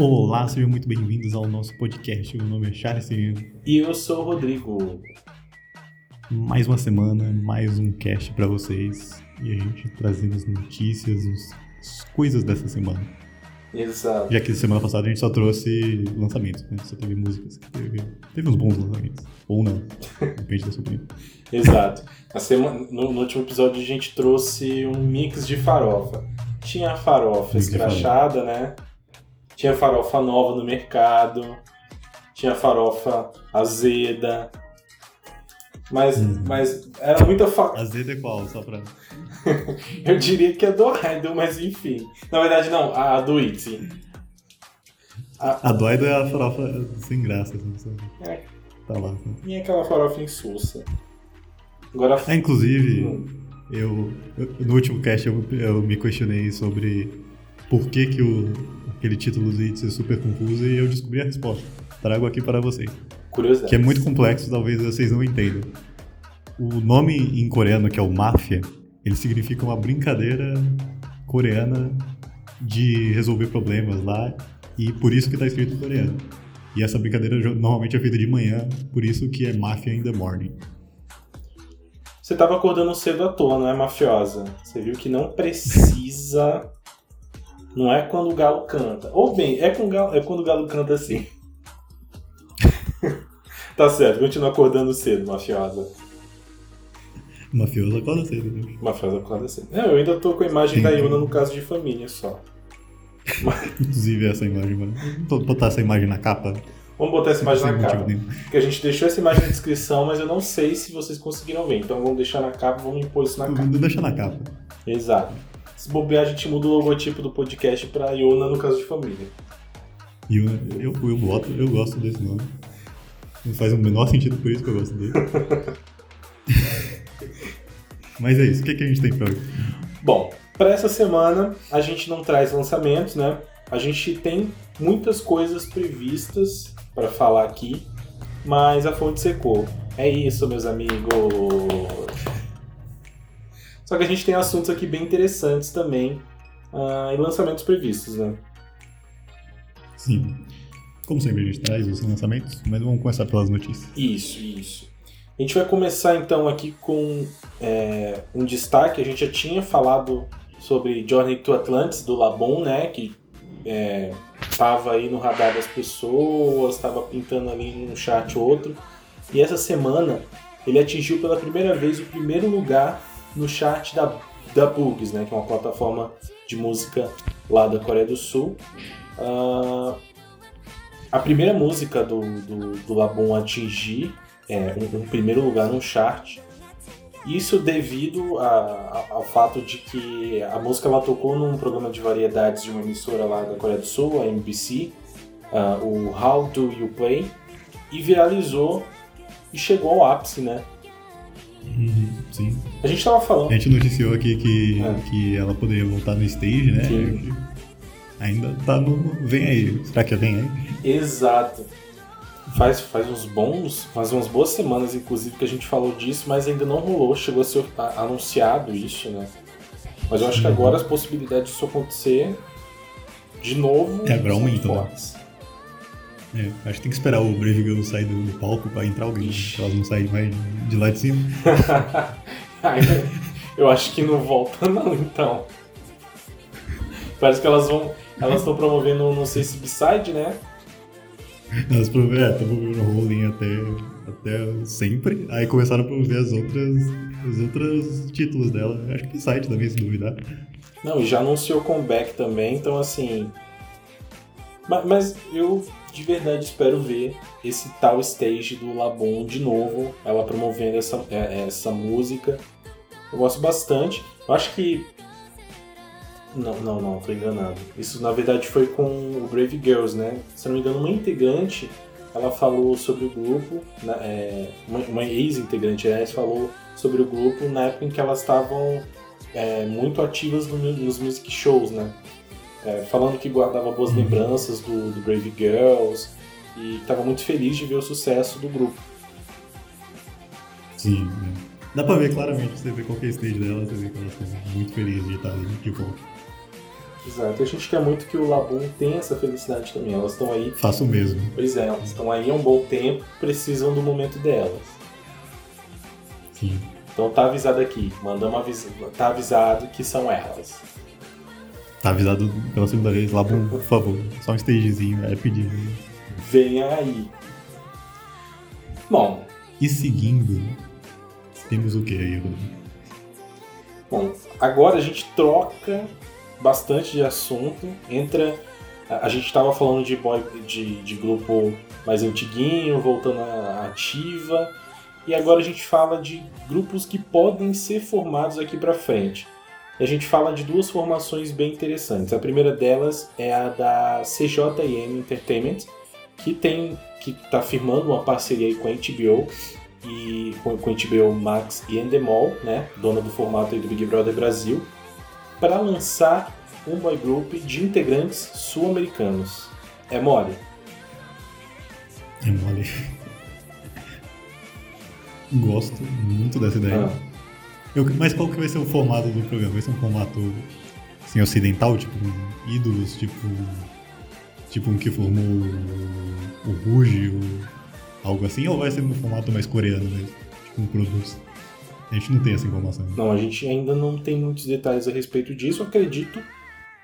Olá, sejam muito bem-vindos ao nosso podcast. Meu nome é Charles Sereno. E eu sou o Rodrigo. Mais uma semana, mais um cast pra vocês. E a gente trazendo as notícias, as coisas dessa semana. Exato. Já que semana passada a gente só trouxe lançamentos, né? Só teve músicas. Teve, teve uns bons lançamentos. Ou não. Depende da sua opinião. Exato. A semana, no, no último episódio a gente trouxe um mix de farofa. Tinha a farofa Mix escrachada, né? Tinha farofa nova no mercado. Tinha farofa azeda. Mas, Uhum. mas era muita fa... Azeda é qual? Só pra. Eu diria que é do Idol, mas enfim. Na verdade, não, a do Itzy. A doida é a farofa sem graça, assim? É. Tá lá. Assim. E aquela farofa insulsa. Agora. Ah, inclusive, Hum. eu, eu- no último cast eu, eu me questionei sobre por que, que o, aquele título Itzy é super confuso e eu descobri a resposta. Trago aqui para vocês. Curiosidade. Que é muito complexo, talvez vocês não entendam. O nome em coreano, que é o Máfia, ele significa uma brincadeira coreana de resolver problemas lá e por isso que tá escrito em coreano. E essa brincadeira normalmente é feita de manhã, por isso que é Mafia in the Morning. Você tava acordando cedo à toa, não é mafiosa? Você viu que não precisa. Não é quando o galo canta. Ou bem, é, com galo- é quando o galo canta assim. tá certo, continua acordando cedo, mafiosa. Mafioso acorda cedo, né? Mafiosa acorda cedo. Não, eu ainda tô com a imagem da Sim. Yuna no caso de família só. Inclusive essa imagem, mano. Vou botar essa imagem na capa. Vamos botar essa imagem na capa. nenhum. Porque a gente deixou essa imagem na descrição, mas eu não sei se vocês conseguiram ver. Então vamos deixar na capa, vamos impor isso na capa. Deixa na capa. Exato. Se bobear, a gente muda o logotipo do podcast pra Yuna no caso de família. E eu, eu, eu, boto, eu gosto desse nome. Não faz o menor sentido por isso que eu gosto dele. Mas é isso, o que, que a gente tem pra hoje? Bom, para essa semana a gente não traz lançamentos, né? A gente tem muitas coisas previstas para falar aqui, mas a fonte secou. É isso, meus amigos. Só que a gente tem assuntos aqui bem interessantes também ah, e lançamentos previstos, né? Sim. Como sempre, a gente traz os lançamentos, mas vamos começar pelas notícias. Isso, isso. A gente vai começar então aqui com é, um destaque. A gente já tinha falado sobre Journey to Atlantis do Labon, né? Que estava aí no radar das pessoas, estava pintando ali num chart ou outro. E essa semana ele atingiu pela primeira vez o primeiro lugar no chart da, da Bugs, né? Que é uma plataforma de música lá da Coreia do Sul. Ah, a primeira música do, do, do Labon a atingir é, um, um primeiro lugar no chart. Isso devido a- a- ao fato de que a música ela tocou num programa de variedades de uma emissora lá da Coreia do Sul, a MBC, ah, o How Do You Play, e viralizou e chegou ao ápice, né? Sim. A gente tava A falando. gente noticiou aqui que, É. que ela poderia voltar no stage, né? Sim. Ainda tá no. Vem aí. Será que vem aí? Exato. Faz, faz uns bons, faz umas boas semanas, inclusive, que a gente falou disso, mas ainda não rolou, chegou a ser a- anunciado isso, né? Mas eu acho que Uhum. agora as possibilidades disso acontecer de novo É, agora são aumenta, né? É, acho que tem que esperar o Girl sair do, do palco pra entrar alguém. Ixi. Se elas não saírem mais de lá de cima. Eu acho que não volta não, então. Parece que elas vão. Elas estão promovendo, não sei se B-side, né? Elas promoveram, é, estão promovendo o rolling até, até sempre. Aí começaram a promover as outras, os outros títulos dela. Acho que site também, se duvidar. Não, e já anunciou comeback também, então assim. ma- Mas, eu de verdade espero ver esse tal stage do Labon de novo, ela promovendo essa, é, essa música. Eu gosto bastante. Eu acho que. Não, não, não, tô enganado. Isso na verdade foi com o Brave Girls, né? Se não me engano, uma integrante ela falou sobre o grupo, é, uma, ex-integrante, aliás, falou sobre o grupo na época em que elas estavam é, muito ativas no nos music shows, né? É, falando que guardava boas lembranças do, do Brave Girls e estava muito feliz de ver o sucesso do grupo. Sim. né? Dá pra ver claramente, você vê qualquer stage dela, você vê que elas estão muito felizes de estar ali de volta. Exato. A gente quer muito que o Labum tenha essa felicidade também. Elas estão aí. Faço o mesmo. Pois é, elas estão aí há um bom tempo, precisam do momento delas. Sim. Então tá avisado aqui. Mandamos avis... Tá avisado que são elas. Tá avisado pela segunda vez. Labum, por favor. Só um stagezinho, é pedido. Venha aí. Bom, E seguindo, temos o que aí, Rodrigo? Bom, agora a gente troca bastante de assunto. Entra. A, a gente estava falando de, boy, de, de grupo mais antiguinho, voltando à ativa. E agora a gente fala de grupos que podem ser formados aqui para frente. E a gente fala de duas formações bem interessantes. A primeira delas é a da CJM Entertainment, que tem que está firmando uma parceria com a HBO e com, com a HBO Max e Endemol, né, dona do formato do Big Brother Brasil, para lançar um boy group de integrantes sul-americanos. É mole? É mole. Gosto muito dessa ideia. Ah. Eu- mas qual que vai ser o formato do programa? Vai ser um formato assim, ocidental, tipo um ídolos, tipo. Tipo um que formou o, Ruge, ou algo assim, ou vai ser um formato mais coreano mesmo? Tipo um produz. A gente não tem essa informação. Não, a gente ainda não tem muitos detalhes a respeito disso. Acredito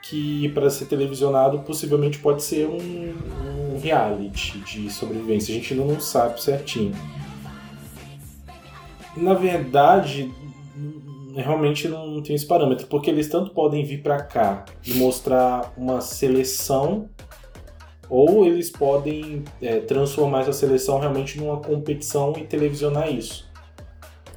que para ser televisionado possivelmente pode ser um, um reality de sobrevivência. A gente ainda não sabe certinho. Na verdade, realmente não tem esse parâmetro, porque eles tanto podem vir para cá e mostrar uma seleção, ou eles podem é, transformar essa seleção realmente numa competição e televisionar isso.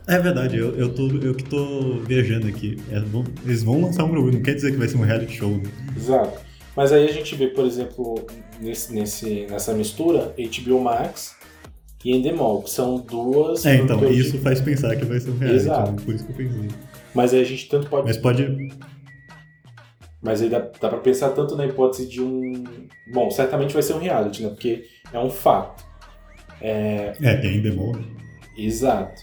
É verdade, eu, eu, tô, eu que tô viajando aqui. É, eles vão lançar um programa, não quer dizer que vai ser um reality show, né? Exato. Mas aí a gente vê, por exemplo, nesse, nesse, nessa mistura, HBO Max e Endemol, que são duas. É, então, isso faz pensar que vai ser um reality, Exato. né? por isso que eu pensei. Mas aí a gente tanto pode. Mas pode. Mas aí dá, dá pra pensar tanto na hipótese de um. Bom, certamente vai ser um reality, né? Porque é um fato. É, tem ainda né? Exato.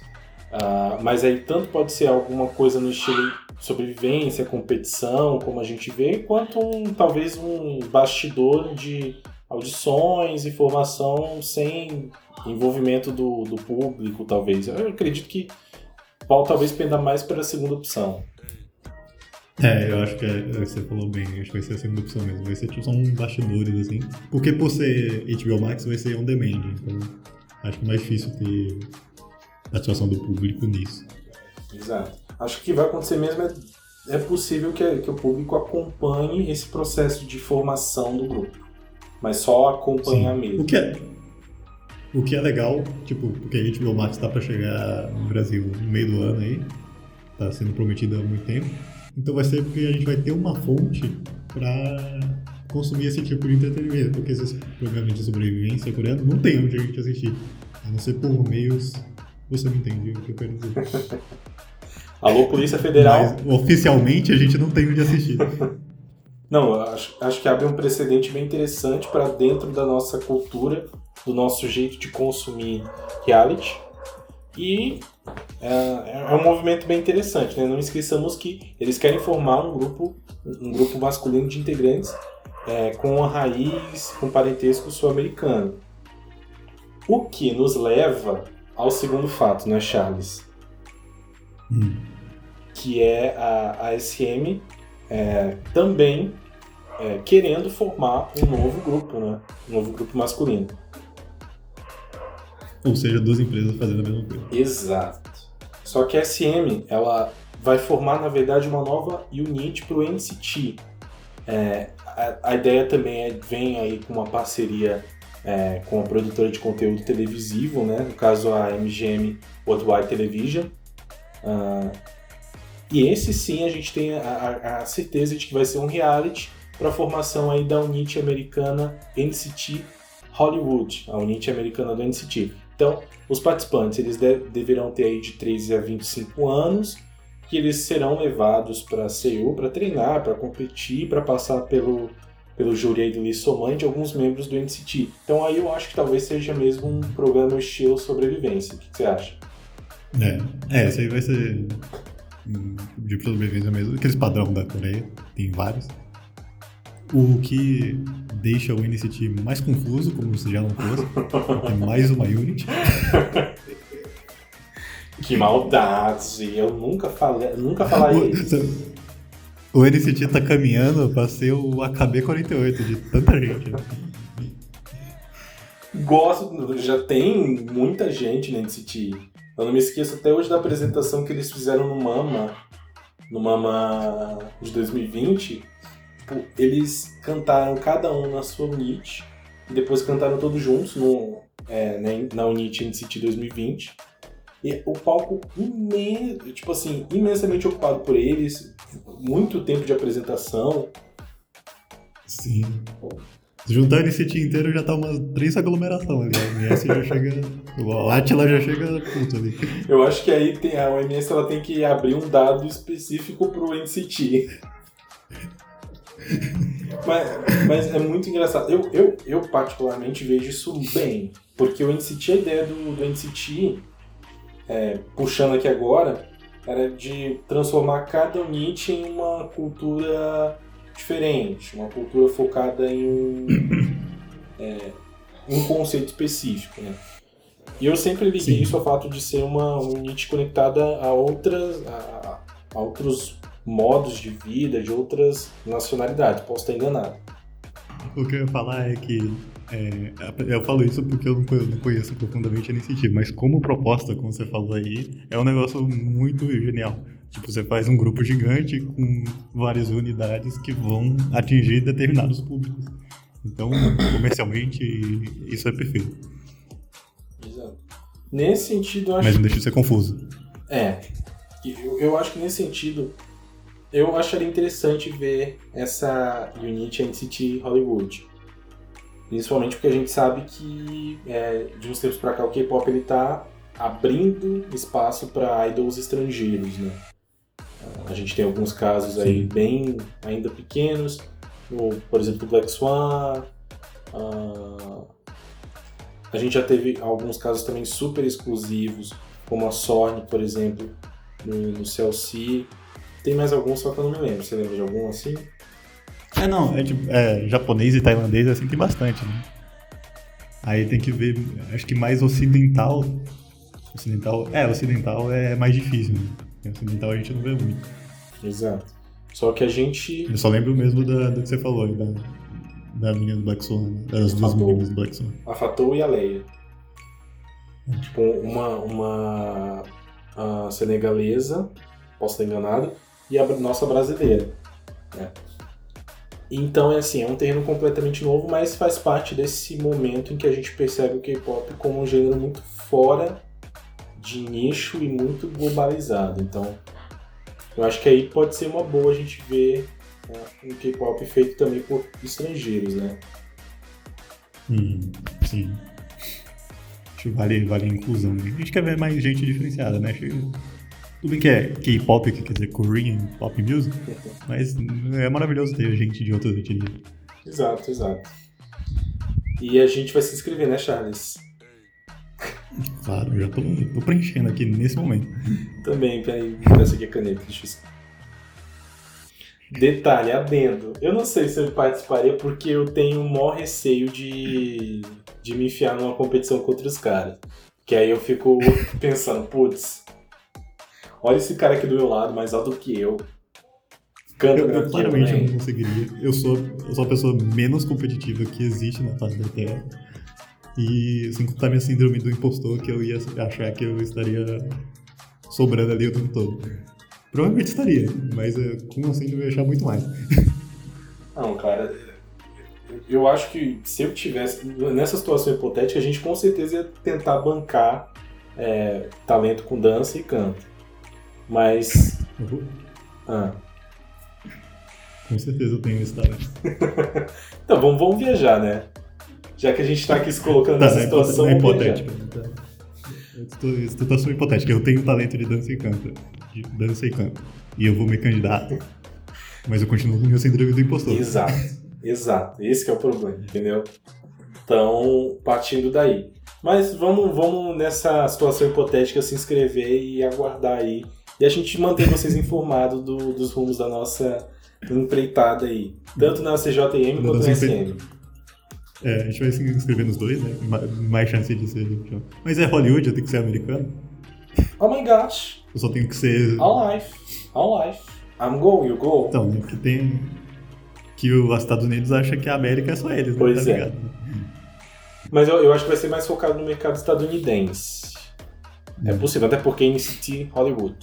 Ah, mas aí tanto pode ser alguma coisa no estilo sobrevivência, competição, como a gente vê, quanto um, talvez um bastidor de audições e formação sem envolvimento do, do público, talvez. Eu acredito que Paulo talvez penda mais para a segunda opção. É, eu acho que é, você falou bem, acho que vai ser a segunda opção mesmo. Vai ser tipo só um bastidores, assim. Porque por ser HBO Max vai ser on demand, então acho que é mais difícil ter participação do público nisso. Exato. Acho que vai acontecer mesmo é, é possível que, que o público acompanhe esse processo de formação do grupo. Mas só acompanhar Sim. mesmo. O que é. O que é legal, tipo, porque a HBO Max tá pra chegar no Brasil no meio do ano aí, tá sendo prometido há muito tempo. Então vai ser porque a gente vai ter uma fonte pra consumir esse tipo de entretenimento, porque esses programas de sobrevivência coreano não tem onde a gente assistir, a não ser por meios. Você me entende o que eu quero dizer. Alô, Polícia Federal. Mas oficialmente a gente não tem onde assistir. Não, eu acho, acho que abre um precedente bem interessante para dentro da nossa cultura, do nosso jeito de consumir reality. E é, é um movimento bem interessante, né? Não esqueçamos que eles querem formar um grupo, um grupo masculino de integrantes é, com a raiz, com parentesco sul-americano. O que nos leva ao segundo fato, né, Charles? Hum. que é a, a SM é, também é, querendo formar um novo grupo, né? Um novo grupo masculino. Ou seja, duas empresas fazendo a mesma coisa. Exato. Só que a SM ela vai formar, na verdade, uma nova unit para o NCT. É, a, a ideia também é, vem aí com uma parceria é, com a produtora de conteúdo televisivo, né? no caso a MGM Worldwide Television. Ah, e esse sim a gente tem a, a- certeza de que vai ser um reality para a formação aí da unit americana NCT Hollywood, a unit americana do NCT. Então, os participantes eles de- deverão ter aí de 13 a 25 anos que eles serão levados para Seul para treinar, para competir, para passar pelo, pelo júri aí do Lee Soman de alguns membros do NCT. Então aí eu acho que talvez seja mesmo um programa estilo sobrevivência. O que você acha? É, é, esse aí vai ser de sobrevivência mesmo, aqueles padrão da Coreia, tem vários. O que deixa o NCT mais confuso, como se já não fosse, é mais uma Unity. Que maldade! Eu nunca falei, nunca falaria isso. O NCT tá caminhando pra ser o AKB48 de tanta gente. né? Gosto, já tem muita gente no NCT. Eu não me esqueço até hoje da apresentação que eles fizeram no Mama, no Mama de 2020. Tipo, eles cantaram cada um na sua unit, e depois cantaram todos juntos no, é, né, na unit NCT 2020. E o palco imen tipo assim, imensamente ocupado por eles, muito tempo de apresentação. Sim. Se juntar o NCT inteiro já tá umas três aglomerações ali. A MS já chega. O Atila já chega puto ali. Eu acho que aí tem, a OMS ela tem que abrir um dado específico pro NCT. mas, mas é muito engraçado. Eu, eu, eu particularmente vejo isso bem. Porque o NCT, a ideia do, do NCT, é, puxando aqui agora, era de transformar cada unit em uma cultura diferente, uma cultura focada em um, é, um conceito específico, né? E eu sempre liguei Sim. isso ao fato de ser uma unit conectada a outras, a, a outros modos de vida, de outras nacionalidades. Posso estar enganado. O que eu ia falar é que. é, eu falo isso porque eu não conheço, não conheço profundamente a NCT, mas como proposta, como você falou aí, é um negócio muito genial. Tipo, você faz um grupo gigante com várias unidades que vão atingir determinados públicos. Então, comercialmente, isso é perfeito. Exato. Nesse sentido, eu acho Mas não deixa de ser confuso. É. Eu, eu acho que nesse sentido, eu acharia interessante ver essa Unity NCT Hollywood. Principalmente porque a gente sabe que é, de uns tempos pra cá o K-pop ele tá abrindo espaço para idols estrangeiros, né? A gente tem alguns casos aí Sim. bem ainda pequenos, no, por exemplo, o Black Swan. ah, a gente já teve alguns casos também super exclusivos, como a Sorn, por exemplo, no, no CLC. Tem mais alguns, só que eu não me lembro. Você lembra de algum assim? É, não, é, tipo, é japonês e tailandês assim tem bastante, né? Aí tem que ver, acho que mais ocidental. Ocidental, é, ocidental é mais difícil, né? Ocidental a gente não vê muito. Exato. Só que a gente. Eu só lembro mesmo da, do que você falou, aí, da, da menina do Black Swan, né? das duas Fatou. meninas do Black Swan. A Fatou e a Leia. Tipo, uma, uma a senegalesa, posso estar enganado, e a nossa brasileira. né? Então é assim, é um terreno completamente novo, mas faz parte desse momento em que a gente percebe o K-pop como um gênero muito fora de nicho e muito globalizado. Então, eu acho que aí pode ser uma boa a gente ver né, um K-pop feito também por estrangeiros, né? Hum, sim. Acho que vale, vale a inclusão. A gente quer ver mais gente diferenciada, né? Acho Tudo bem que é K-pop, que quer dizer Korean Pop Music, mas é maravilhoso ter gente de outras etnias. Exato, exato. E a gente vai se inscrever, né, Charles? Claro, já tô, tô preenchendo aqui nesse momento. Também, peraí, peço aqui a caneta, deixa eu... Detalhe, adendo. Eu não sei se eu participaria porque eu tenho o maior receio de, de me enfiar numa competição contra os caras. Que aí eu fico pensando, putz, olha esse cara aqui do meu lado, mais alto que eu. Canta Eu, eu claramente eu não conseguiria. Eu sou, eu sou a pessoa menos competitiva que existe na face da Terra. E sem contar minha síndrome do impostor, que eu ia achar que eu estaria sobrando ali o tempo todo. Provavelmente estaria, mas eh, com a síndrome eu ia achar muito mais. Não, cara, eu acho que se eu tivesse. Nessa situação hipotética, a gente com certeza ia tentar bancar é, talento com dança e canto. Mas. Vou- ah. com certeza eu tenho esse talento. Então, vamos, vamos viajar, né? Já que a gente tá aqui se colocando Tá, nessa na situação. hipotética. tá? Situ- Situação hipotética. Eu tenho talento de dança e canto. De dança e canto. E eu vou me candidato. Mas eu continuo com minha síndrome do impostor. Exato, exato. Esse que é o problema, entendeu? Então, partindo daí. Mas vamos, vamos nessa situação hipotética se inscrever e aguardar aí. E a gente manter vocês informados do- dos rumos da nossa empreitada aí. Tanto na CJM quanto na SM. É, a gente vai se inscrever nos dois, né? Mais chance de ser. Mas é Hollywood, eu tenho que ser americano. Oh my gosh. Eu só tenho que ser. All life. All life. I'm go, you go. Então, né? Que tem. Que os Estados Unidos acham que a América é só eles, né? Pois tá é. ligado? Mas eu, eu acho que vai ser mais focado no mercado estadunidense. É Hum. possível, até porque em City Hollywood.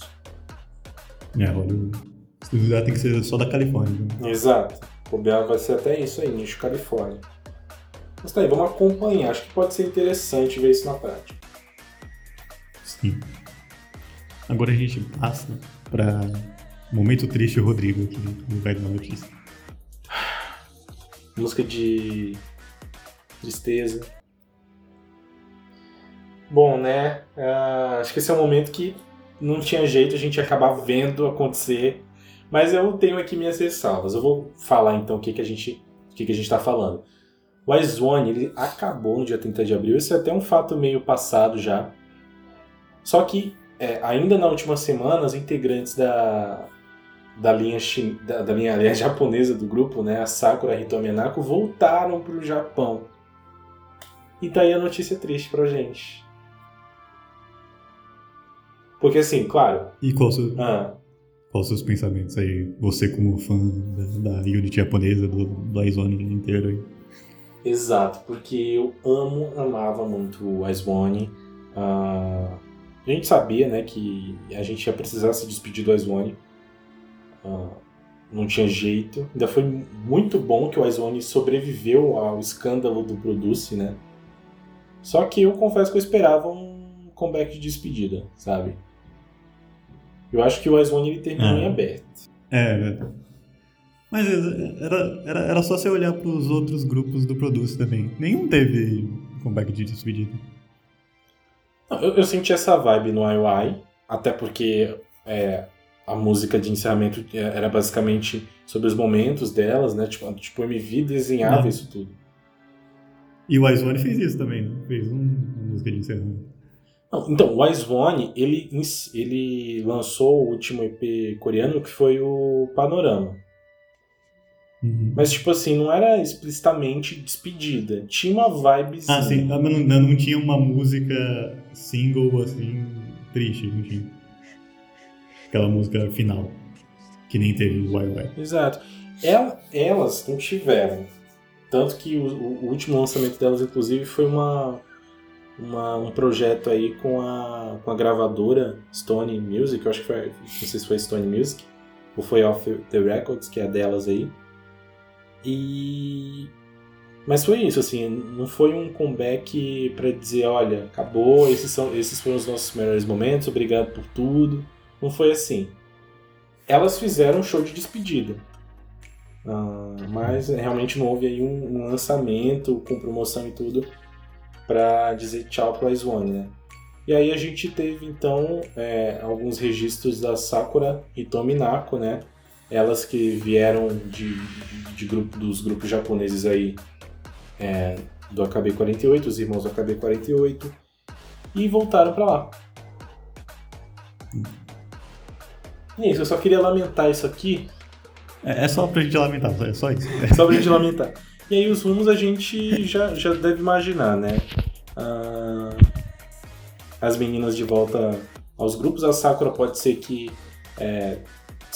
É, Hollywood. Se duvidar, tem que ser só da Califórnia. Né? Exato. O BA vai ser até isso aí, nicho Califórnia. Mas tá aí, vamos acompanhar. Acho que pode ser interessante ver isso na prática. Sim. Agora a gente passa pra momento triste Rodrigo aqui no lugar da notícia. Música de tristeza. Bom, né? ah, acho que esse é um momento que não tinha jeito a gente acabar vendo acontecer. Mas eu tenho aqui minhas ressalvas. Eu vou falar então o que, que a gente o que, que a gente está falando. O Ice One, ele acabou no dia 30 de abril. Isso é até um fato meio passado já. Só que é, ainda na última semana, os integrantes da, da linha, chin... da, da linha, linha japonesa do grupo, né, a Sakura Hitomi Hanako, voltaram para o Japão. E tá aí a notícia triste pra gente. Porque assim, claro. E qual seu- Ah, quais os seus pensamentos aí? Você como fã da, da Unity japonesa, do, do Izone inteiro aí. Exato, porque eu amo, amava muito o Ice One. Ah, a gente sabia, né, que a gente ia precisar se despedir do Ice One. Ah, não tinha jeito. Ainda foi muito bom que o Ice One sobreviveu ao escândalo do Produce, né? Só que eu confesso que eu esperava um comeback de despedida, sabe? Eu acho que o Ice One ele terminou Ah. em aberto. É, é. Mas era, era, era só você olhar pros outros grupos do Produce também. Nenhum teve comeback de despedida. Eu, eu senti essa vibe no IOI, até porque é, a música de encerramento é, era basicamente sobre os momentos delas, né? Tipo, tipo MV desenhava Uhum. isso tudo. E o Izone fez isso também, né? Fez um, uma música de encerramento. Não, então, o Ice One, ele, ele lançou o último EP coreano, que foi o Panorama. Uhum. Mas, tipo assim, não era explicitamente despedida. Tinha uma vibe. Ah, sim. Mas não, não, tinha uma música single, assim, triste, não tinha. Aquela música final. Que nem teve o YY. Exato. Ela- elas não tiveram. Tanto que o, o último lançamento delas, inclusive, foi uma, uma- um projeto aí com a, com a gravadora Stone Music, eu acho que foi, não sei se foi Stone Music, ou foi Off the Records, que é delas aí. E. Mas foi isso, assim, não foi um comeback pra dizer, olha, acabou, esses, são, esses foram os nossos melhores momentos, obrigado por tudo. Não foi assim. Elas fizeram um show de despedida. Ah, mas realmente não houve aí um, um lançamento com promoção e tudo pra dizer tchau pro Ice One, né? E aí a gente teve então é, alguns registros da Sakura Hitomi Nako, né? Elas que vieram de, de grupo, dos grupos japoneses aí é, do AKB48, os irmãos do AKB48, e voltaram pra lá. E é isso, eu só queria lamentar isso aqui, É, é só pra gente lamentar, é só isso. só pra gente lamentar. E aí os rumos a gente já, já deve imaginar, né? Ah, as meninas de volta aos grupos, a Sakura pode ser que é,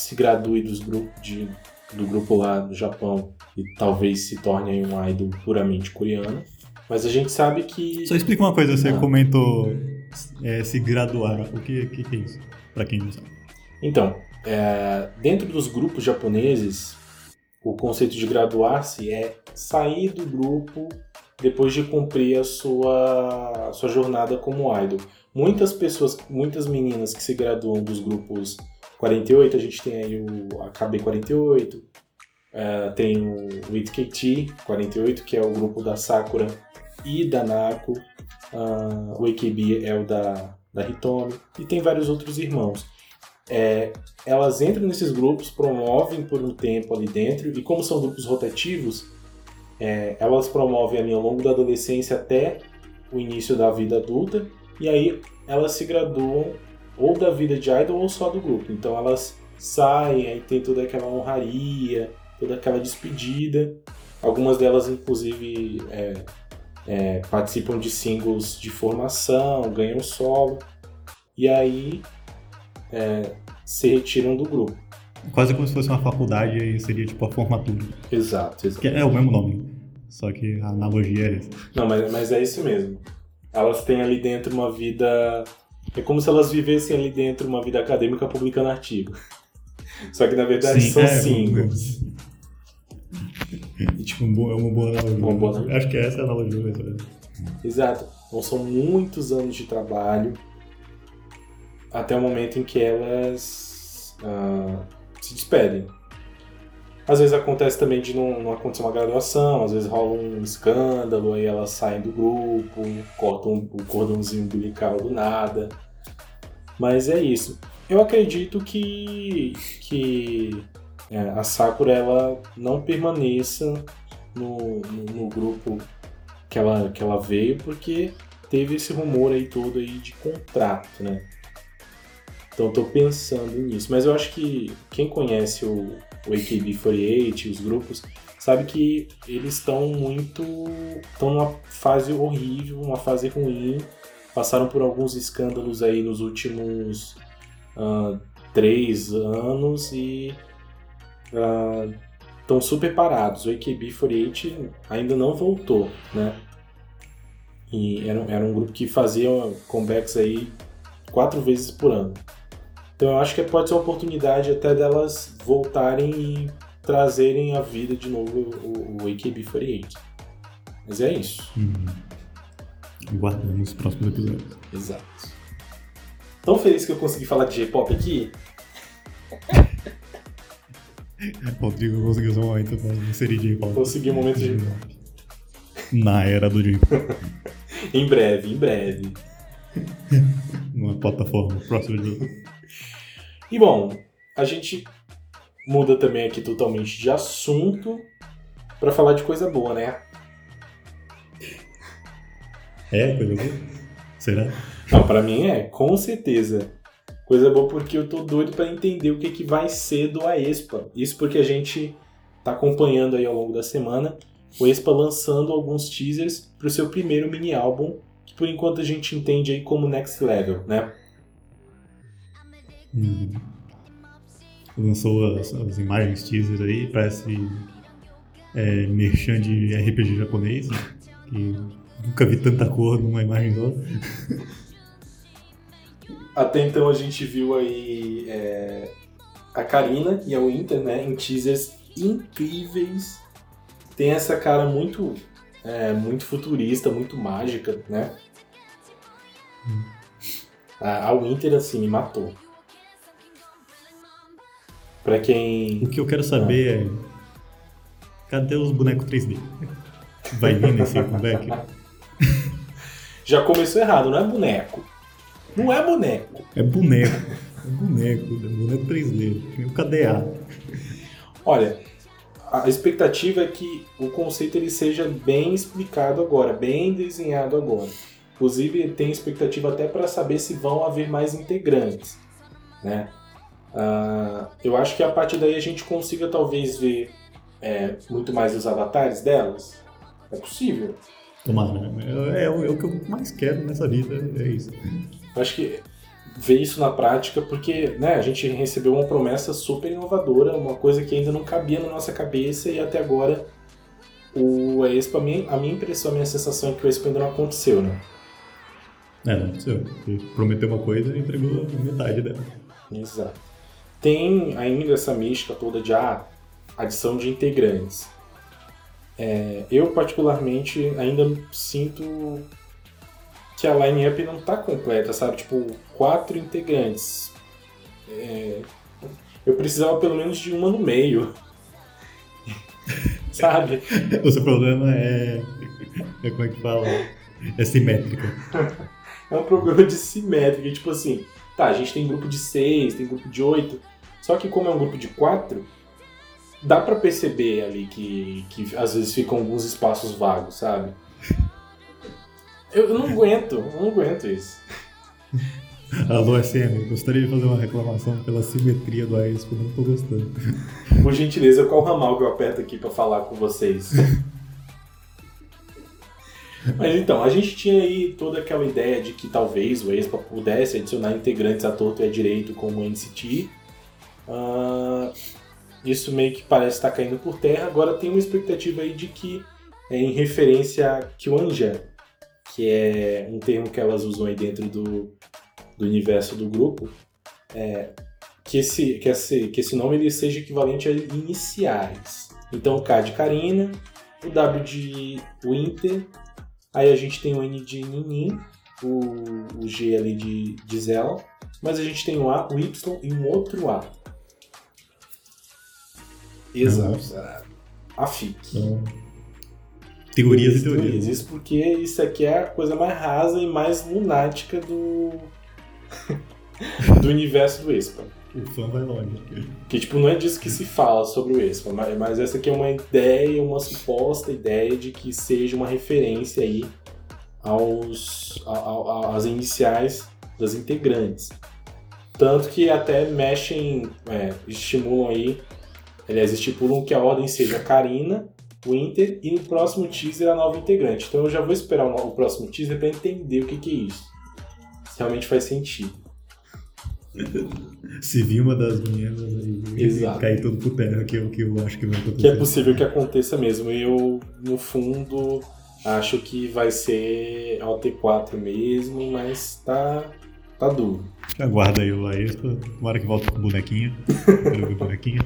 se gradue dos grupos de, do grupo lá do Japão e talvez se torne um idol puramente coreano. Mas a gente sabe que. Só explica uma coisa, você Ah. comentou é, se graduar. O que, que, que é isso? Pra quem não sabe. Então, é, dentro dos grupos japoneses, o conceito de graduar-se é sair do grupo depois de cumprir a sua, sua jornada como idol. Muitas pessoas, muitas meninas que se graduam dos grupos 48, a gente tem aí o AKB 48, é, tem o WITKT 48, que é o grupo da Sakura e da Nako, ah, o AKB é o da, da Hitomi, e tem vários outros irmãos. É, elas entram nesses grupos, promovem por um tempo ali dentro, e como são grupos rotativos, é, elas promovem ali ao longo da adolescência até o início da vida adulta, e aí elas se graduam ou da vida de idol ou só do grupo. Então elas saem, aí tem toda aquela honraria, toda aquela despedida. Algumas delas, inclusive, é, é, participam de singles de formação, ganham solo, e aí é, se retiram do grupo. Quase como se fosse uma faculdade e seria tipo a formatura. Exato, exato. Que é o mesmo nome, só que a analogia é essa. Não, mas, mas é isso mesmo. Elas têm ali dentro uma vida. É como se elas vivessem ali dentro uma vida acadêmica publicando artigo. Só que na verdade Sim, são é, singles. E, tipo, é uma boa analogia. Uma boa analogia. Acho que essa é a analogia mesmo. Exato. Então são muitos anos de trabalho até o momento em que elas ah, se despedem. Às vezes acontece também de não, não acontecer uma graduação, às vezes rola um escândalo, aí elas saem do grupo, cortam o cordãozinho umbilical do nada. Mas é isso. Eu acredito que, que é, a Sakura ela não permaneça no, no, grupo que ela, que ela veio, porque teve esse rumor aí todo aí de contrato, né? Então tô pensando nisso. Mas eu acho que quem conhece o, o AKB48, os grupos, sabe que eles estão muito. estão numa fase horrível, uma fase ruim. Passaram por alguns escândalos aí nos últimos ah, três anos e estão super parados. O AKB48 ainda não voltou, né? E era, era um grupo que fazia comebacks aí quatro vezes por ano. Então eu acho que pode ser uma oportunidade até delas voltarem e trazerem à vida de novo o, o AKB48. Mas é isso. Uhum. Guardamos os próximos episódios. Exato. Tão feliz que eu consegui falar de J-pop aqui. Rodrigo conseguiu um momento pra inserir J-pop. Consegui um momento de. Na era do J-pop. Em breve, em breve. Numa plataforma próxima de. E bom, a gente muda também aqui totalmente de assunto pra falar de coisa boa, né? É, coisa boa? Será? Não, pra mim é, com certeza. Coisa boa porque eu tô doido pra entender o que, que vai ser do Aespa. Isso porque a gente tá acompanhando aí ao longo da semana o Aespa lançando alguns teasers pro seu primeiro mini álbum, que por enquanto a gente entende aí como Next Level, né? Hum. Lançou as, as imagens teaser aí, parece é, merchan de RPG japonês, né? que nunca vi tanta cor numa imagem só. Até então a gente viu aí é, a Karina e a Winter, né, em teasers incríveis. Tem essa cara muito, é, muito futurista, muito mágica, né? A, a Winter, assim, me matou. Pra quem... O que eu quero saber é. Cadê os bonecos 3D? Vai vir nesse comeback? Já começou errado, não é boneco. Não é boneco. É boneco. É boneco, é boneco 3D. que nem o KDA. Olha, a expectativa é que o conceito ele seja bem explicado agora, bem desenhado agora. Inclusive, tem expectativa até para saber se vão haver mais integrantes, né? Ah, eu acho que a partir daí a gente consiga talvez ver é, muito mais os avatares delas. É possível. Tomara. É, é o- é o que eu mais quero nessa vida, é isso. Eu acho que ver isso na prática, porque né, a gente recebeu uma promessa super inovadora, uma coisa que ainda não cabia na nossa cabeça e até agora o Expo, a minha, a minha impressão, a minha sensação é que o Expo ainda não aconteceu, né? É, não aconteceu. Ele prometeu uma coisa e entregou metade dela. Exato. Tem ainda essa mística toda de ah, adição de integrantes. É, eu, particularmente, ainda sinto que a line-up não tá completa, sabe? Tipo, quatro integrantes. É, eu precisava pelo menos de uma no meio. sabe? O seu problema é. é como é que fala? É simétrica. É um problema de simétrica. Tipo assim, tá, a gente tem grupo de seis, tem grupo de oito. Só que como é um grupo de quatro, dá pra perceber ali que, que às vezes ficam alguns espaços vagos, sabe? Eu, eu não aguento, eu não aguento isso. Alô, SM, gostaria de fazer uma reclamação pela simetria do Aespa, não tô gostando. Por gentileza, qual ramal que eu aperto aqui pra falar com vocês? Mas então, a gente tinha aí toda aquela ideia de que talvez o Expa pudesse adicionar integrantes a torto e a direito como NCT. Uh, isso meio que parece estar caindo por terra. Agora tem uma expectativa aí de que, é, em referência a Kyuanja, que é um termo que elas usam aí dentro do, do universo do grupo, é, que, esse, que, esse, que esse nome ele seja equivalente a iniciais. Então, o K de Karina, o W de Winter Aí a gente tem o N de Ninin, o, o G ali de, de Zella, mas a gente tem o A, o Y e um outro A. Exato. A FIC. Então, teorias e teorias. Isso porque isso aqui é a coisa mais rasa e mais lunática do, do universo do Expa. O fã vai longe. Que, tipo, não é disso que se fala sobre o Expa, mas, mas essa aqui é uma ideia, uma suposta ideia de que seja uma referência aí aos, a, a, às iniciais das integrantes. Tanto que até mexem, é, estimulam aí, aliás, estipulam que a ordem seja Karina, Winter e no próximo teaser a nova integrante. Então eu já vou esperar o, próximo teaser para entender o que, que é isso. Se realmente faz sentido. Se vir uma das meninas aí cair tudo por terra, que é o que eu acho que vai acontecer. Que é possível que aconteça mesmo. Eu, no fundo, acho que vai ser OT4 mesmo, mas tá, tá duro. Aguarda aí o Laespa, tomara que volte com o bonequinho. Quero ver o bonequinho.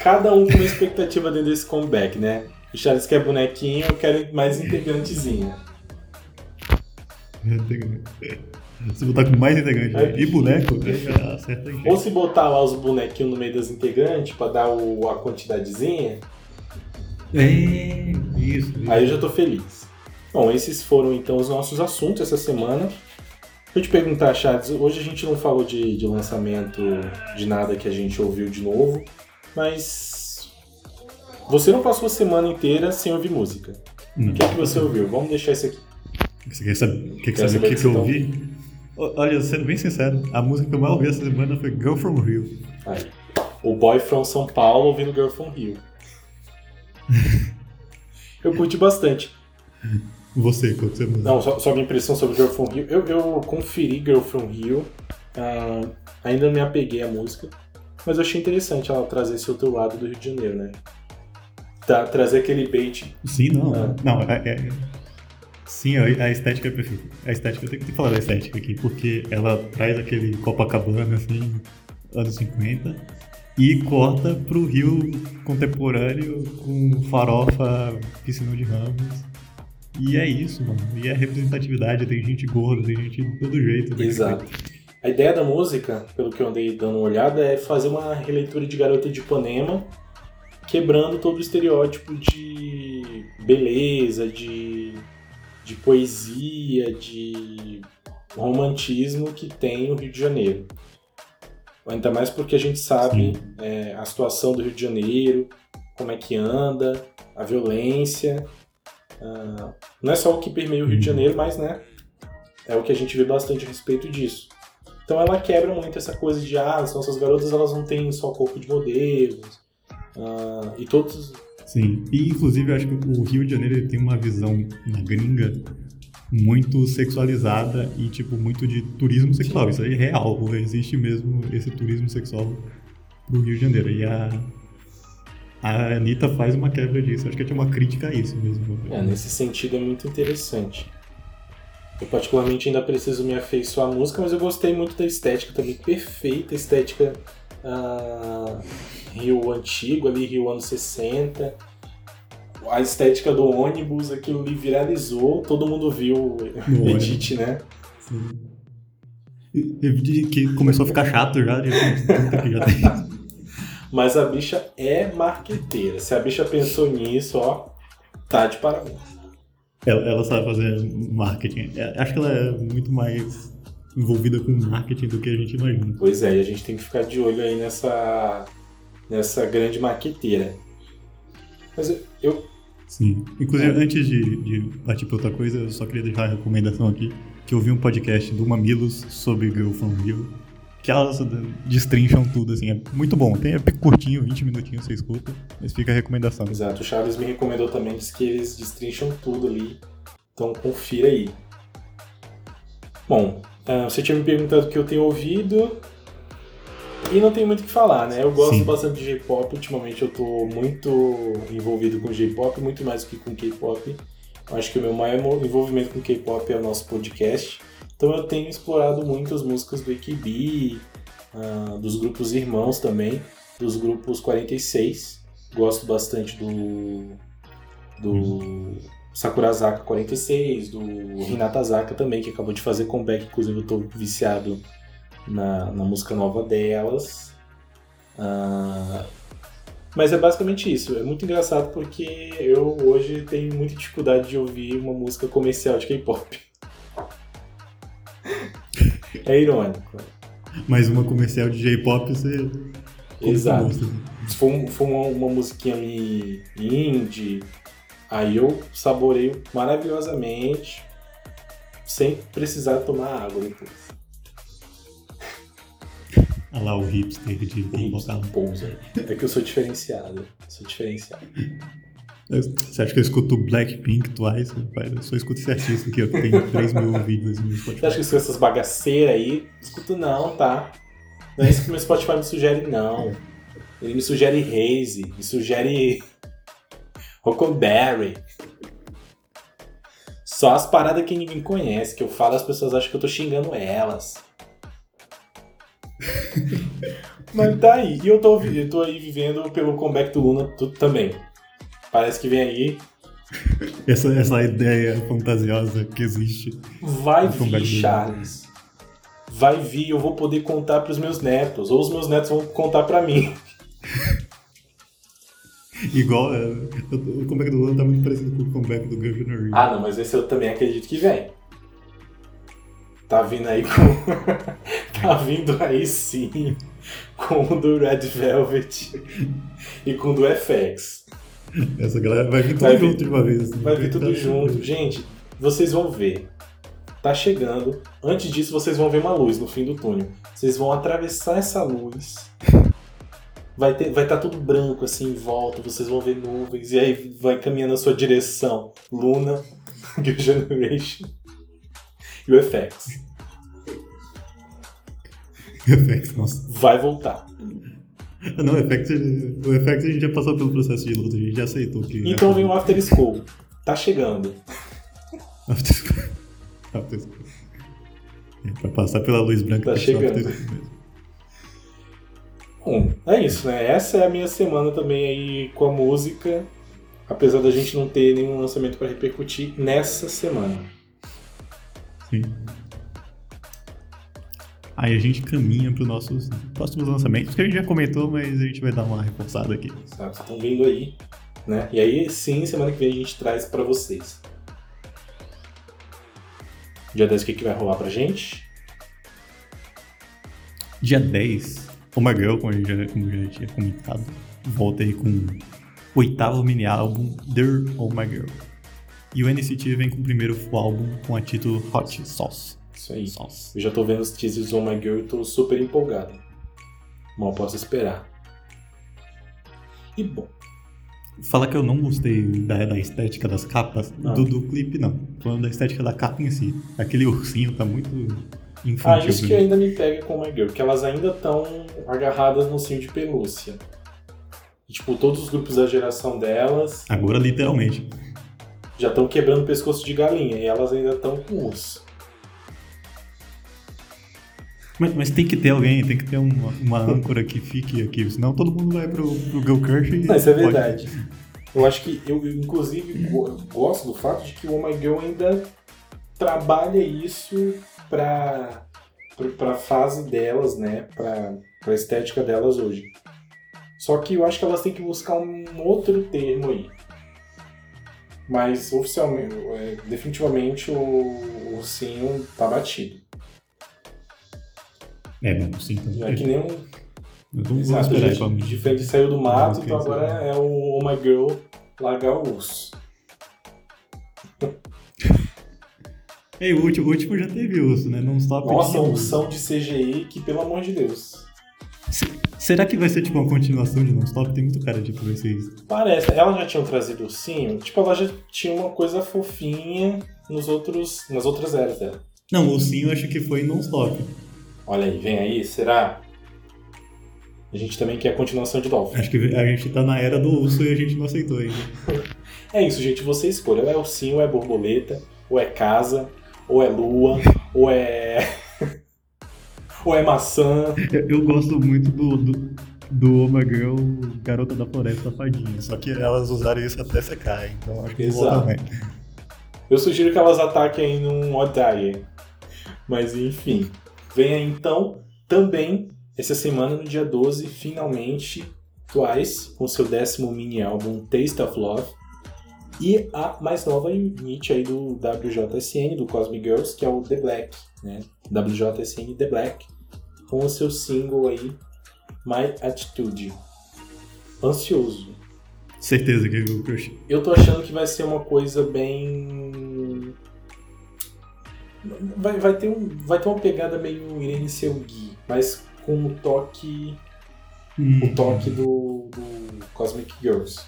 Cada um com uma expectativa dentro desse comeback, né? O Charles quer bonequinho, eu quero mais integrantezinho. Se botar com mais integrante é, e boneco, já acerta Ou se botar lá os bonequinhos no meio das integrantes pra dar o, a quantidadezinha. É, isso, isso. Aí eu já tô feliz. Bom, esses foram então os nossos assuntos essa semana. Deixa eu te perguntar, Chades, hoje a gente não falou de, de lançamento de nada que a gente ouviu de novo, mas você não passou a semana inteira sem ouvir música. Não. O que é que você ouviu? Vamos deixar isso aqui. Você quer saber, quer saber o que, que eu ouvi? Olha, sendo bem sincero, a música que eu mais ouvi essa semana foi Girl From Rio. Aí. O boy from São Paulo ouvindo Girl From Rio. eu curti bastante. Você, quando você Não, só, só minha impressão sobre Girl From Rio. Eu, eu conferi Girl From Rio. Uh, ainda me apeguei à música. Mas eu achei interessante ela trazer esse outro lado do Rio de Janeiro, né? Tá, trazer aquele bait. Sim, não. Uh, não, é, é Sim, a estética é perfeita. A estética, eu tenho que falar da estética aqui, porque ela traz aquele Copacabana, assim, anos 50, e corta pro Rio contemporâneo com farofa, piscina de ramos. E é isso, mano. E é representatividade, tem gente gorda, tem gente de todo jeito. Exato. A ideia da música, pelo que eu andei dando uma olhada, é fazer uma releitura de Garota de Ipanema, quebrando todo o estereótipo de beleza, de de poesia, de romantismo que tem o Rio de Janeiro. Ainda mais porque a gente sabe é, a situação do Rio de Janeiro, como é que anda, a violência. Uh, não é só o que permeia o Rio de uhum. Janeiro, mas né, é o que a gente vê bastante a respeito disso. Então ela quebra muito essa coisa de ah, as nossas garotas elas não têm só corpo de modelos. Uh, e todos Sim, e inclusive eu acho que o Rio de Janeiro tem uma visão na gringa muito sexualizada e tipo muito de turismo sexual. Sim. Isso aí é real, existe mesmo esse turismo sexual pro Rio de Janeiro. E a, a Anitta faz uma quebra disso. Acho que tinha uma crítica a isso mesmo. É, nesse sentido é muito interessante. Eu particularmente ainda preciso me afeiçoar à música, mas eu gostei muito da estética também, perfeita estética uh, Rio antigo, ali Rio anos 60. A estética do ônibus, aquilo ali viralizou, todo mundo viu o Edit, né? Sim. Que começou a ficar chato já, já. Mas a bicha é marqueteira. Se a bicha pensou nisso, ó, tá de parabéns. Ela, ela sabe fazer marketing. É, acho que ela é muito mais envolvida com marketing do que a gente imagina. Pois é, e a gente tem que ficar de olho aí nessa nessa grande maqueteira. Mas eu. eu Sim. Inclusive, é. antes de, de partir para outra coisa, eu só queria deixar a recomendação aqui, que eu vi um podcast do Mamilos sobre Girl from Rio, que elas destrincham tudo, assim, é muito bom. Tem é curtinho, 20 minutinhos você escuta, mas fica a recomendação. Exato, o Chaves me recomendou também, diz que eles destrincham tudo ali, então confira aí. Bom, uh, você tinha me perguntado o que eu tenho ouvido, e não tem muito o que falar, né? Eu gosto Sim. bastante de J-pop, ultimamente eu tô muito envolvido com J-pop, muito mais do que com K-pop. Acho que o meu maior envolvimento com K-pop é o nosso podcast. Então eu tenho explorado muito as músicas do AKB, uh, dos grupos irmãos também, dos grupos 46. Gosto bastante do, do Sakurazaka 46, do Hinata Zaka também, que acabou de fazer comeback, inclusive eu tô viciado na, na música nova delas. Uh, mas é basicamente isso. É muito engraçado porque eu hoje tenho muita dificuldade de ouvir uma música comercial de K-pop. É irônico. Mas uma comercial de J-pop você. Exato. Se for, for uma, uma musiquinha indie, aí eu saboreio maravilhosamente, sem precisar tomar água depois. Olha lá o hipster de vocal. Pousa. É que eu sou diferenciado. Sou diferenciado. Você acha que eu escuto Blackpink, Twice? Eu só escuto esse artista aqui, ó, que tem 3 mil vídeos no Spotify. Você acha que eu escuto essas bagaceiras aí? Escuto não, tá? Não é isso que o meu Spotify me sugere, não. Ele me sugere Haze, me sugere Huckleberry. Só as paradas que ninguém conhece, que eu falo as pessoas acham que eu tô xingando elas. Mas tá aí. E eu tô, eu tô aí vivendo pelo comeback do Luna tudo também. Parece que vem aí. Essa, essa ideia fantasiosa que existe. Vai vir, Charles. Vai vir, eu vou poder contar pros meus netos. Ou os meus netos vão contar pra mim. Igual. É, o comeback do Luna tá muito parecido com o comeback do Governor Reed. Ah, não, mas esse eu também acredito que vem. Tá vindo aí com. tá vindo aí sim. Com o do Red Velvet e com o do FX. Essa galera vai vir tudo vai junto vir, de uma vez. Assim. Vai vir tudo junto. Gente, vocês vão ver. Tá chegando. Antes disso, vocês vão ver uma luz no fim do túnel. Vocês vão atravessar essa luz. Vai estar vai tá tudo branco assim em volta. Vocês vão ver nuvens. E aí vai caminhando na sua direção. Luna, New Generation e o FX. FX, nossa. Vai voltar. Não, o FX, o a gente já passou pelo processo de luta, a gente já aceitou que. Então vem o After School. Tá chegando. After School. After School. É, pra passar pela luz branca tá chegando. Bom, é isso, né? Essa é a minha semana também aí com a música. Apesar da gente não ter nenhum lançamento para repercutir nessa semana. Sim. Aí a gente caminha para os nossos próximos lançamentos, que a gente já comentou, mas a gente vai dar uma reforçada aqui. Exato, estão vindo aí. Né? E aí sim, semana que vem a gente traz para vocês. Dia 10, o que, que vai rolar pra gente? Dia 10, Uma Girl, como, já, como já tinha comentado, volta aí com o oitavo mini álbum, Dear Oh My Girl. E o NCT vem com o primeiro álbum com a título Hot Sauce. Isso aí. Sauce. Eu já tô vendo os teasers do Oh My Girl e tô super empolgado. Mal posso esperar. E bom. Falar que eu não gostei da, da estética das capas, ah. do, do clipe não. Falando da estética da capa em si. Aquele ursinho tá muito infantil. Ah, isso que ainda me pega com My Girl, que elas ainda estão agarradas no cinho de pelúcia. E, tipo, todos os grupos da geração delas. Agora literalmente já estão quebrando o pescoço de galinha e elas ainda estão com osso. Mas, mas, tem que ter alguém, tem que ter uma, uma âncora que fique aqui, senão todo mundo vai pro, pro Go Crush e. Não, isso é verdade. Eu acho que eu, inclusive, gosto do fato de que o Oh My Girl ainda trabalha isso pra, pra fase delas, né? Pra, pra estética delas hoje. Só que eu acho que elas têm que buscar um outro termo aí. Mas oficialmente, é, definitivamente o ursinho tá batido. É, não, sim. Tá é que nem um. Eu não Exato, esperar, gente, diferente saiu do mato, então agora é o Oh My Girl largar o urso. Ei, o último, o último já teve urso, né? Não stop. Nossa, tinha opção de CGI que, pelo amor de Deus. Se- Será que vai ser tipo uma continuação de Non-Stop? Tem muito cara de que vai ser isso. Parece. Elas já tinham trazido o ursinho. Tipo, ela já tinha uma coisa fofinha nos outros, nas outras eras dela. Não, o ursinho eu acho que foi Non-Stop. Olha aí, vem aí, será? A gente também quer a continuação de Dolphin. Acho que a gente tá na era do urso e a gente não aceitou ainda. É isso, gente. Você escolhe. Ou é ursinho, ou é borboleta, ou é casa, ou é lua, ou é. ou é maçã. Eu, eu gosto muito do, do, do My Girl Garota da Floresta Fadinha. Só que elas usaram isso até secar, então acho que Exato. também. Eu sugiro que elas ataquem aí num Odaie. Mas enfim. Venha então também essa semana, no dia 12, finalmente, Twice, com seu décimo mini álbum Taste of Love. E a mais nova unit aí do WJSN, do Cosmic Girls, que é o The Black, né? WJSN The Black, com o seu single aí, My Attitude. Ansioso. Certeza que eu curti. Eu tô achando que vai ser uma coisa bem. Vai, vai, ter, um, vai ter uma pegada meio Irene Seugui, mas com o toque. Hum, O toque do, do Cosmic Girls.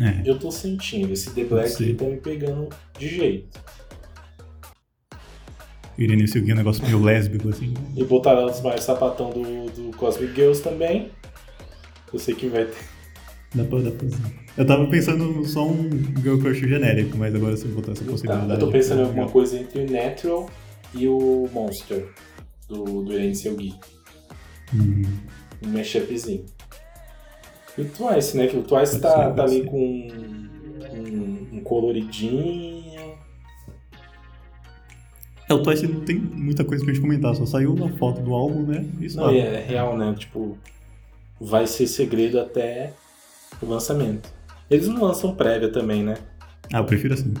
É. Eu tô sentindo, esse The Black tá me pegando de jeito. Irene Silguinha, um negócio meio lésbico assim. E botaram os mais sapatão do, do Cosmic Girls também. Eu sei que vai ter. Dá pra, dá pra fazer. Eu tava pensando só um Girl Crush genérico, mas agora se eu botar essa Tá, possibilidade. eu tô pensando em alguma coisa entre o Natural e o Monster do, do Irene Seugui. Hum, um mashupzinho. E o Twice, né? Que o Twice Pode tá, ser, tá ali ser. com um, um coloridinho. É, o Twice não tem muita coisa pra gente comentar, só saiu uma foto do álbum, né? Isso Não, é real, né? Tipo, vai ser segredo até o lançamento. Eles não lançam prévia também, né? Ah, eu prefiro assim.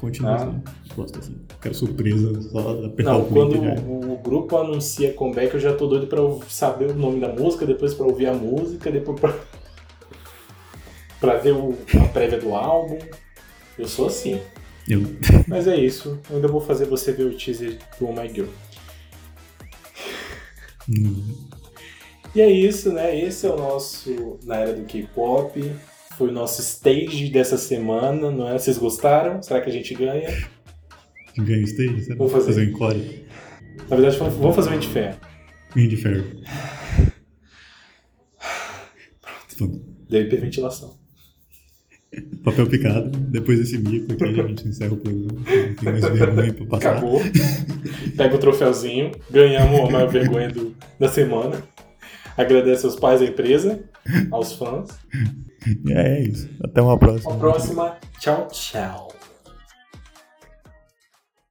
Continua Ah. assim. Gosto assim. Quero surpresa, só apertar Não, o quando o, o grupo anuncia comeback, eu já tô doido pra saber o nome da música, depois pra ouvir a música, depois pra, pra ver o, a prévia do álbum. Eu sou assim. Eu. Mas é isso. Eu ainda vou fazer você ver o teaser do Oh My Girl. Hum, E é isso, né? Esse é o nosso Na Era do K-Pop. Foi o nosso stage dessa semana, não é? Vocês gostaram? Será que a gente ganha? ganha stage, será? Vou fazer. Fazer um encore. Na verdade, vamos fazer um de fé. Indie Fair. Pronto. Deu hiperventilação. Papel picado. Depois desse mico aqui, a gente encerra o programa. Não tem mais vergonha pra passar. Acabou. Pega o troféuzinho. Ganhamos a maior vergonha do- da semana. Agradece aos pais da empresa, aos fãs. É, é isso. Até uma próxima. Até a próxima. Tchau, tchau.